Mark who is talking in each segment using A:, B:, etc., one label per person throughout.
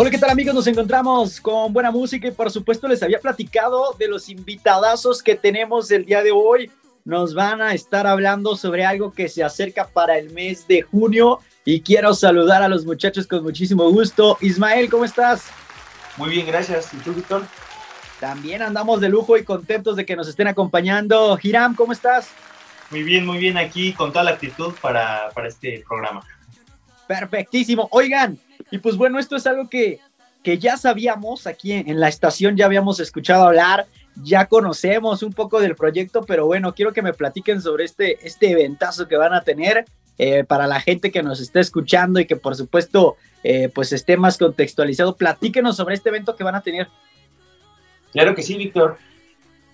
A: Hola, ¿qué tal amigos? Nos encontramos con buena música y por supuesto les había platicado de los invitadazos que tenemos el día de hoy. Nos van a estar hablando sobre algo que se acerca para el mes de junio y quiero saludar a los muchachos con muchísimo gusto. Ismael, ¿cómo estás?
B: Muy bien, gracias. ¿Y tú, Víctor?
A: También andamos de lujo y contentos de que nos estén acompañando. Hiram, ¿cómo estás?
C: Muy bien, muy bien aquí con toda la actitud para, para este programa.
A: Perfectísimo. Oigan, y pues bueno, esto es algo que, que ya sabíamos aquí en, la estación, ya habíamos escuchado hablar, ya conocemos un poco del proyecto, pero bueno, quiero que me platiquen sobre este, este eventazo que van a tener eh, para la gente que nos está escuchando y que por supuesto eh, pues esté más contextualizado. Platíquenos sobre este evento que van a tener.
B: Claro que sí, Víctor.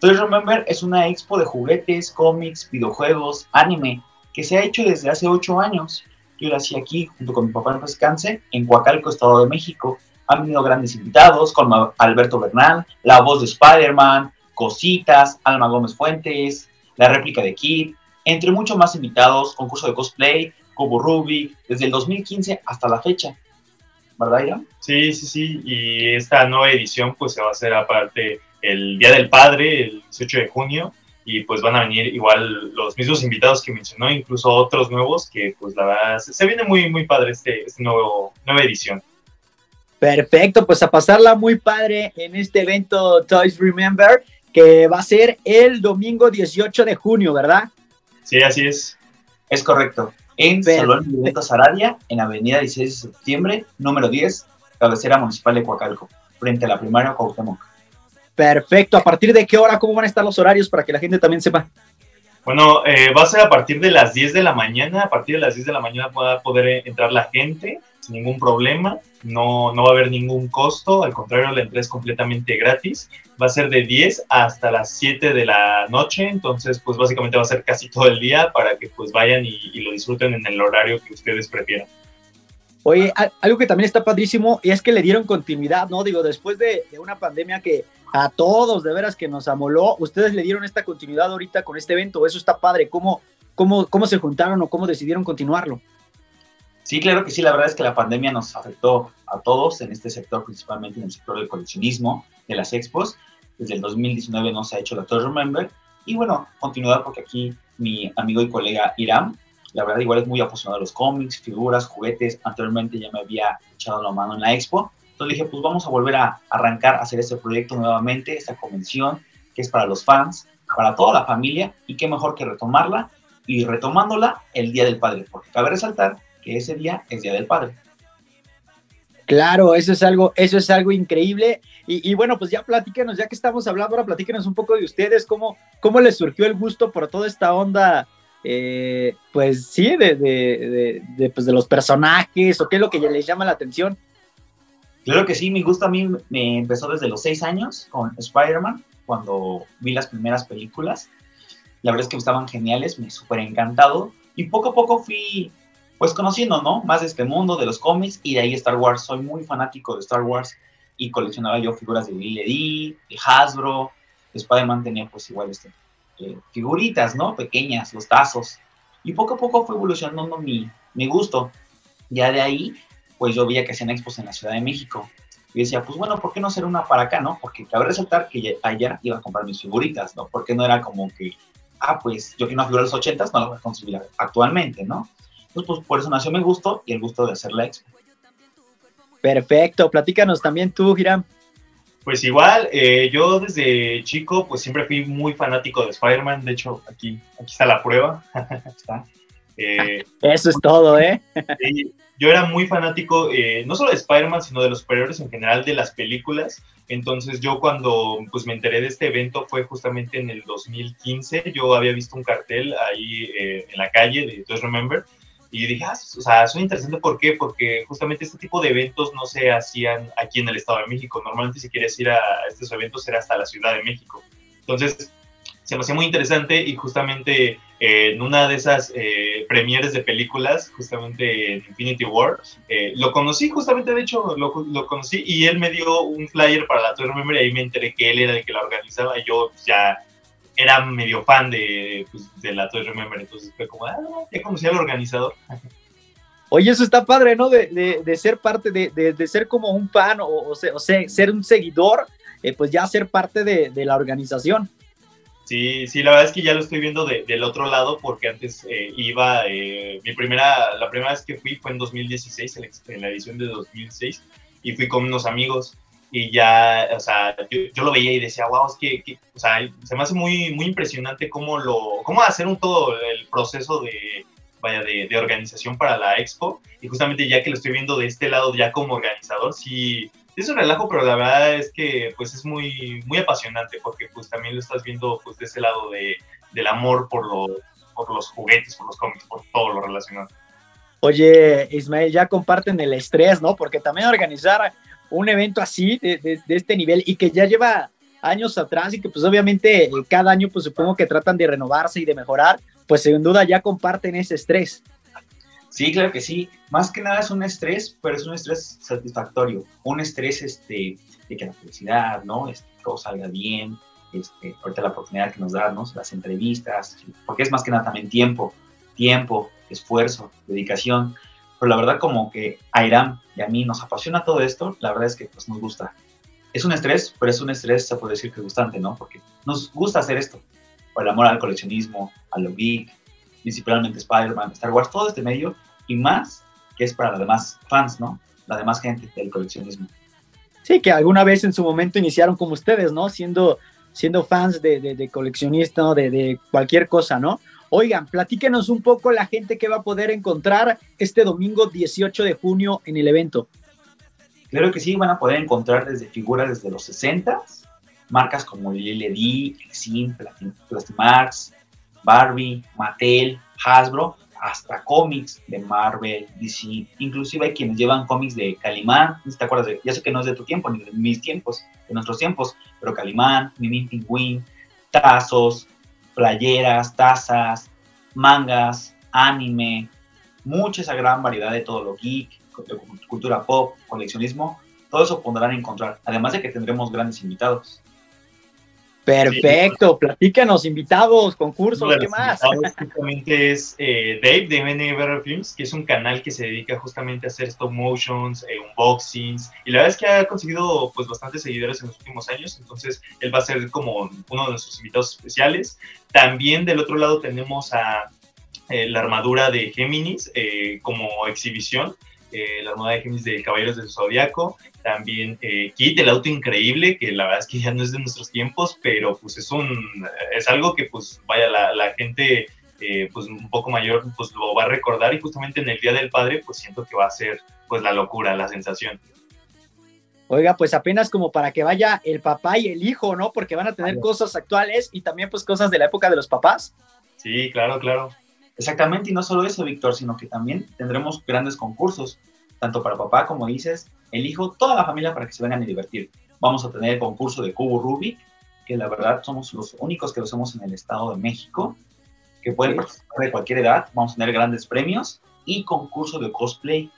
B: Toys Remember es una expo de juguetes, cómics, videojuegos, anime, que se ha hecho desde hace ocho años. Yo hacía aquí junto con mi papá en descanse, en Coacalco, Estado de México. Han venido grandes invitados como Alberto Bernal, la voz de Spider-Man, Cositas, Alma Gómez Fuentes, la réplica de Kid, entre muchos más invitados, concurso de cosplay, Cubo Rubik, desde el 2015 hasta la fecha. ¿Verdad, Ian?
C: Sí, sí, sí. Y esta nueva edición pues se va a hacer aparte el Día del Padre, el 18 de junio, y pues van a venir igual los mismos invitados que mencionó, incluso otros nuevos que pues la verdad se, viene muy muy padre este, este, nuevo nueva edición.
A: Perfecto, pues a pasarla muy padre en este evento Toys Remember que va a ser el domingo 18 de junio, ¿verdad?
C: Sí, así es.
B: Es correcto. En Salón de Eventos Aradia, en Avenida 16 de septiembre, número 10, cabecera municipal de Coacalco, frente a la primaria Cuauhtémoc.
A: Perfecto. ¿A partir de qué hora? ¿Cómo van a estar los horarios para que la gente también sepa?
C: Bueno, eh, va a ser a partir de las 10 de la mañana. A partir de las 10 de la mañana va a poder entrar la gente sin ningún problema. No, no va a haber ningún costo. Al contrario, la entrada es completamente gratis. Va a ser de 10 hasta las 7 de la noche. Entonces, pues básicamente va a ser casi todo el día para que pues vayan y, y lo disfruten en el horario que ustedes prefieran.
A: Oye, algo que también está padrísimo es que le dieron continuidad, ¿no? Digo, después de, una pandemia que a todos de veras que nos amoló, ustedes le dieron esta continuidad ahorita con este evento, eso está padre, ¿cómo, cómo, cómo se juntaron o cómo decidieron continuarlo?
B: Sí, claro que sí, la verdad es que la pandemia nos afectó a todos en este sector, principalmente en el sector del coleccionismo, de las expos. Desde el 2019 no se ha hecho la Tour Remember. Y bueno, continuar porque aquí mi amigo y colega Iram la verdad, igual es muy apasionado de los cómics, figuras, juguetes. Anteriormente ya me había echado la mano en la expo. Entonces dije, pues vamos a volver a arrancar a hacer este proyecto nuevamente, esta convención que es para los fans, para toda la familia. Y qué mejor que retomarla y retomándola el Día del Padre, porque cabe resaltar que ese día es Día del Padre.
A: Claro, eso es algo, eso es algo increíble. Y, bueno, pues ya platíquenos, ya que estamos hablando, ahora platíquenos un poco de ustedes, cómo, cómo les surgió el gusto por toda esta onda eh, pues sí, de, de, pues de los personajes o qué es lo que les llama la atención.
B: Claro que sí, mi gusto a mí me empezó desde los seis años con Spider-Man, cuando vi las primeras películas. La verdad es que estaban geniales, me súper encantado. Y poco a poco fui, pues conociendo, ¿no? Más de este mundo, de los cómics y de ahí Star Wars. Soy muy fanático de Star Wars y coleccionaba yo figuras de Billy de Hasbro. Spider-Man tenía pues igual este, eh, figuritas, ¿no? Pequeñas, los tazos. Y poco a poco fue evolucionando mi, mi gusto. Ya de ahí, pues yo veía que hacían expos en la Ciudad de México. Y decía, pues bueno, ¿por qué no hacer una para acá, no? Porque cabe resaltar que allá iba a comprar mis figuritas, ¿no? Porque no era como que, ah, pues yo quiero una figura de los ochentas, no la voy a conseguir actualmente, ¿no? Entonces, pues por eso nació mi gusto y el gusto de hacer la expo.
A: Perfecto, platícanos también tú, Hiram.
C: Pues igual, eh, yo desde chico pues siempre fui muy fanático de Spider-Man, de hecho aquí, aquí está la prueba.
A: Eh, Eso es todo, ¿eh?
C: yo era muy fanático eh, no solo de Spider-Man, sino de los superiores en general, de las películas. Entonces yo cuando pues me enteré de este evento fue justamente en el 2015, yo había visto un cartel ahí en la calle de Just Remember y dije, ah, o sea, son interesante, ¿por qué? Porque justamente este tipo de eventos no se hacían aquí en el Estado de México. Normalmente si quieres ir a estos eventos era hasta la Ciudad de México. Entonces, se me hacía muy interesante y justamente eh, en una de esas eh, premieres de películas, justamente en Infinity War, eh, lo conocí justamente, de hecho, lo, lo, conocí y él me dio un flyer para la Tour Memory y ahí me enteré que él era el que la organizaba y yo pues, ya era medio fan de, pues, de la Toy Remember, entonces fue como, ah, ya conocí al organizador.
A: Oye, eso está padre, ¿no? De, de, ser parte, de, de, ser como un fan o, o, sea, ser un seguidor, eh, pues ya ser parte de, la organización.
C: Sí, sí, la verdad es que ya lo estoy viendo del otro lado porque antes eh, iba, eh, mi primera, la primera vez que fui fue en 2016, en la edición de 2006, y fui con unos amigos y ya, o sea, yo, lo veía y decía, wow, es que, o sea, se me hace muy, muy impresionante cómo lo, cómo hacer un todo el proceso de, vaya, de, de, organización para la expo, y justamente ya que lo estoy viendo de este lado ya como organizador, sí, es un relajo, pero la verdad es que pues es muy, muy apasionante porque pues también lo estás viendo pues de ese lado de, del amor por, lo, por los juguetes, por los cómics, por todo lo relacionado.
A: Oye, Ismael, ya comparten el estrés, ¿no? Porque también organizar un evento así, de, este nivel, y que ya lleva años atrás y que pues obviamente cada año pues supongo que tratan de renovarse y de mejorar, pues sin duda ya comparten ese estrés.
B: Sí, claro que sí. Más que nada es un estrés, pero es un estrés satisfactorio. Un estrés este, de que la felicidad, ¿no? Este, todo salga bien. Este, ahorita la oportunidad que nos dan, Las entrevistas, porque es más que nada también tiempo, tiempo, esfuerzo, dedicación. Pero la verdad como que a Irán y a mí nos apasiona todo esto, la verdad es que pues nos gusta. Es un estrés, pero es un estrés, se puede decir que gustante, ¿no? Porque nos gusta hacer esto. Por el amor al coleccionismo, a lo geek, principalmente Spider-Man, Star Wars, todo este medio y más que es para los demás fans, ¿no? La demás gente del coleccionismo.
A: Sí, que alguna vez en su momento iniciaron como ustedes, ¿no? Siendo, siendo fans de, de, de coleccionista, de, de cualquier cosa, ¿no? Oigan, platíquenos un poco la gente que va a poder encontrar este domingo 18 de junio en el evento.
B: Claro que sí, van a poder encontrar desde figuras desde los 60, marcas como LED, Exim, Plastimax, Barbie, Mattel, Hasbro, hasta cómics de Marvel, DC, inclusive hay quienes llevan cómics de Calimán, ¿te acuerdas? Ya sé que no es de tu tiempo, ni de mis tiempos, de nuestros tiempos, pero Calimán, Mimín Pingüín, tazos, playeras, tazas, mangas, anime, mucha esa gran variedad de todo lo geek, cultura pop, coleccionismo, todo eso podrán encontrar, además de que tendremos grandes invitados.
A: Perfecto, platícanos, invitados, concursos, ¿qué más?
C: Justamente es eh, Dave de MNBR Films, que es un canal que se dedica justamente a hacer stop motions, eh, unboxings, y la verdad es que ha conseguido pues bastantes seguidores en los últimos años, entonces él va a ser como uno de nuestros invitados especiales. También del otro lado tenemos a eh, la armadura de Géminis como exhibición, la armadura de Géminis de Caballeros del Zodiaco, también eh, Kit, el auto increíble, que la verdad es que ya no es de nuestros tiempos, pero pues es un, es algo que pues vaya, la, la gente eh, pues un poco mayor pues lo va a recordar y justamente en el Día del Padre pues siento que va a ser pues la locura, la sensación.
A: Oiga, pues apenas como para que vaya el papá y el hijo, ¿no? Porque van a tener cosas actuales y también pues cosas de la época de los papás.
C: Sí, claro, claro.
B: Exactamente, y no solo eso, Víctor, sino que también tendremos grandes concursos, tanto para papá como dices, el hijo, toda la familia para que se vengan a divertir. Vamos a tener el concurso de cubo Rubik, que la verdad somos los únicos que lo hacemos en el Estado de México, que pueden participar de cualquier edad. Vamos a tener grandes premios y concurso de cosplay,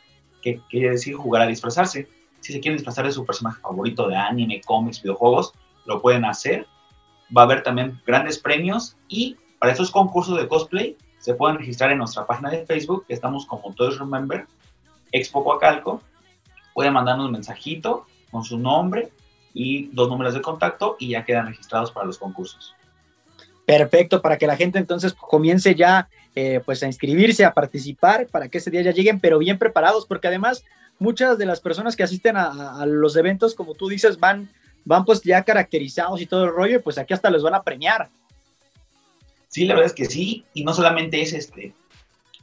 B: que quiere decir jugar a disfrazarse. Si se quieren disfrazar de su personaje favorito de anime, cómics, videojuegos, lo pueden hacer. Va a haber también grandes premios y para esos concursos de cosplay se pueden registrar en nuestra página de Facebook, que estamos como Toys Remember, Expo Coacalco, pueden mandarnos un mensajito con su nombre y dos números de contacto y ya quedan registrados para los concursos.
A: Perfecto, para que la gente entonces comience ya eh, pues a inscribirse, a participar, para que ese día ya lleguen, pero bien preparados, porque además muchas de las personas que asisten a, los eventos, como tú dices, van, van pues ya caracterizados y todo el rollo, y pues aquí hasta les van a premiar.
B: Sí, la verdad es que sí, y no solamente es este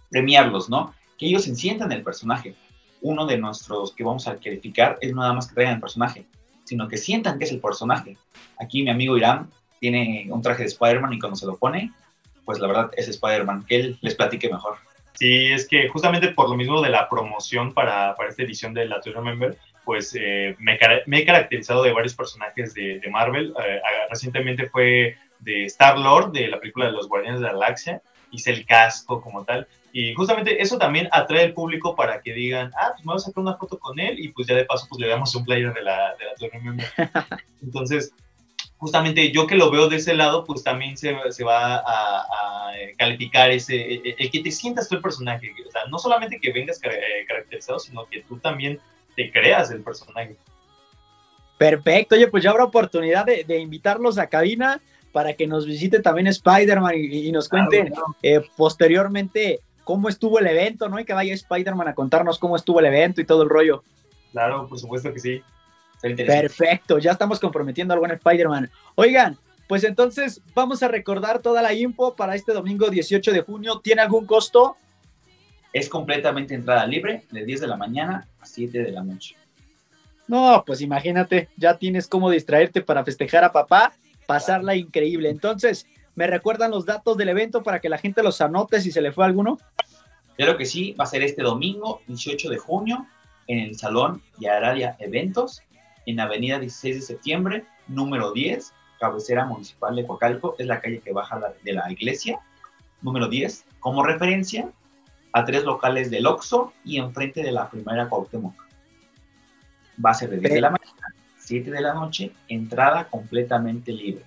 B: premiarlos, ¿no? Que ellos se sientan el personaje uno de nuestros que vamos a calificar es nada más que traigan el personaje, sino que sientan que es el personaje. Aquí mi amigo Irán tiene un traje de Spider-Man y cuando se lo pone, pues la verdad es Spider-Man, que él les platique mejor.
C: Sí, es que justamente por lo mismo de la promoción para, para esta edición de la Tour Remember, pues eh, me, me, he caracterizado de varios personajes de, de Marvel. Eh, recientemente fue de Star-Lord, de la película de los Guardianes de la Galaxia, hice el casco como tal. Y justamente eso también atrae al público para que digan, ah, pues me voy a sacar una foto con él y pues ya de paso pues le damos un player de la, de la Entonces, justamente yo que lo veo de ese lado, pues también se, se va a, calificar ese, el, que te sientas tú el personaje, o sea, no solamente que vengas eh, caracterizado, sino que tú también te creas el personaje.
A: Perfecto, oye, pues ya habrá oportunidad de, invitarlos a cabina para que nos visite también Spider-Man y, nos cuente eh, posteriormente cómo estuvo el evento, ¿no? Y que vaya Spider-Man a contarnos cómo estuvo el evento y todo el rollo.
C: Claro, por supuesto que sí.
A: Perfecto, ya estamos comprometiendo al buen Spider-Man. Oigan, pues entonces vamos a recordar toda la info para este domingo 18 de junio. ¿Tiene algún costo?
B: Es completamente entrada libre, de 10 de la mañana a 7 de la noche.
A: No, pues imagínate, ya tienes cómo distraerte para festejar a papá, pasarla increíble. Entonces, ¿me recuerdan los datos del evento para que la gente los anote si se le fue alguno?
B: Claro que sí, va a ser este domingo 18 de junio en el Salón Yararia Eventos en Avenida 16 de Septiembre, número 10, cabecera municipal de Coacalco, es la calle que baja de la iglesia, número 10, como referencia a tres locales del Oxxo y enfrente de la primera Cuauhtémoc. Va a ser de 10 de la mañana, 7 de la noche, entrada completamente libre.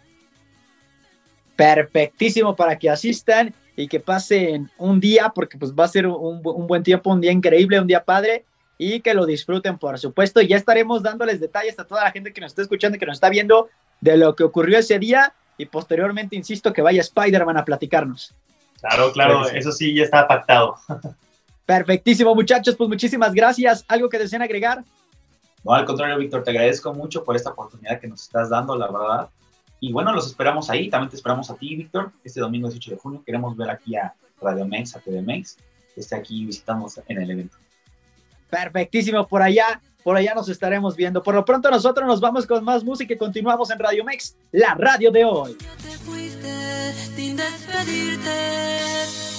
A: Perfectísimo para que asistan y que pasen un día, porque pues va a ser un, un buen tiempo, un día increíble, un día padre y que lo disfruten, por supuesto. Y ya estaremos dándoles detalles a toda la gente que nos está escuchando y que nos está viendo de lo que ocurrió ese día y posteriormente, insisto, que vaya Spider-Man a platicarnos.
C: Claro, claro, eso sí ya está pactado.
A: Perfectísimo, muchachos, pues muchísimas gracias. ¿Algo que deseen agregar?
B: No, al contrario, Víctor, te agradezco mucho por esta oportunidad que nos estás dando, la verdad. Y bueno, los esperamos ahí, también te esperamos a ti, Víctor, este domingo 18 de junio. Queremos ver aquí a Radio Mex, a TV Mex, que esté aquí visitamos en el evento.
A: Perfectísimo, por allá, por allá nos estaremos viendo. Por lo pronto nosotros nos vamos con más música y continuamos en Radio Mex, la radio de hoy.
D: Te fuiste sin despedirte.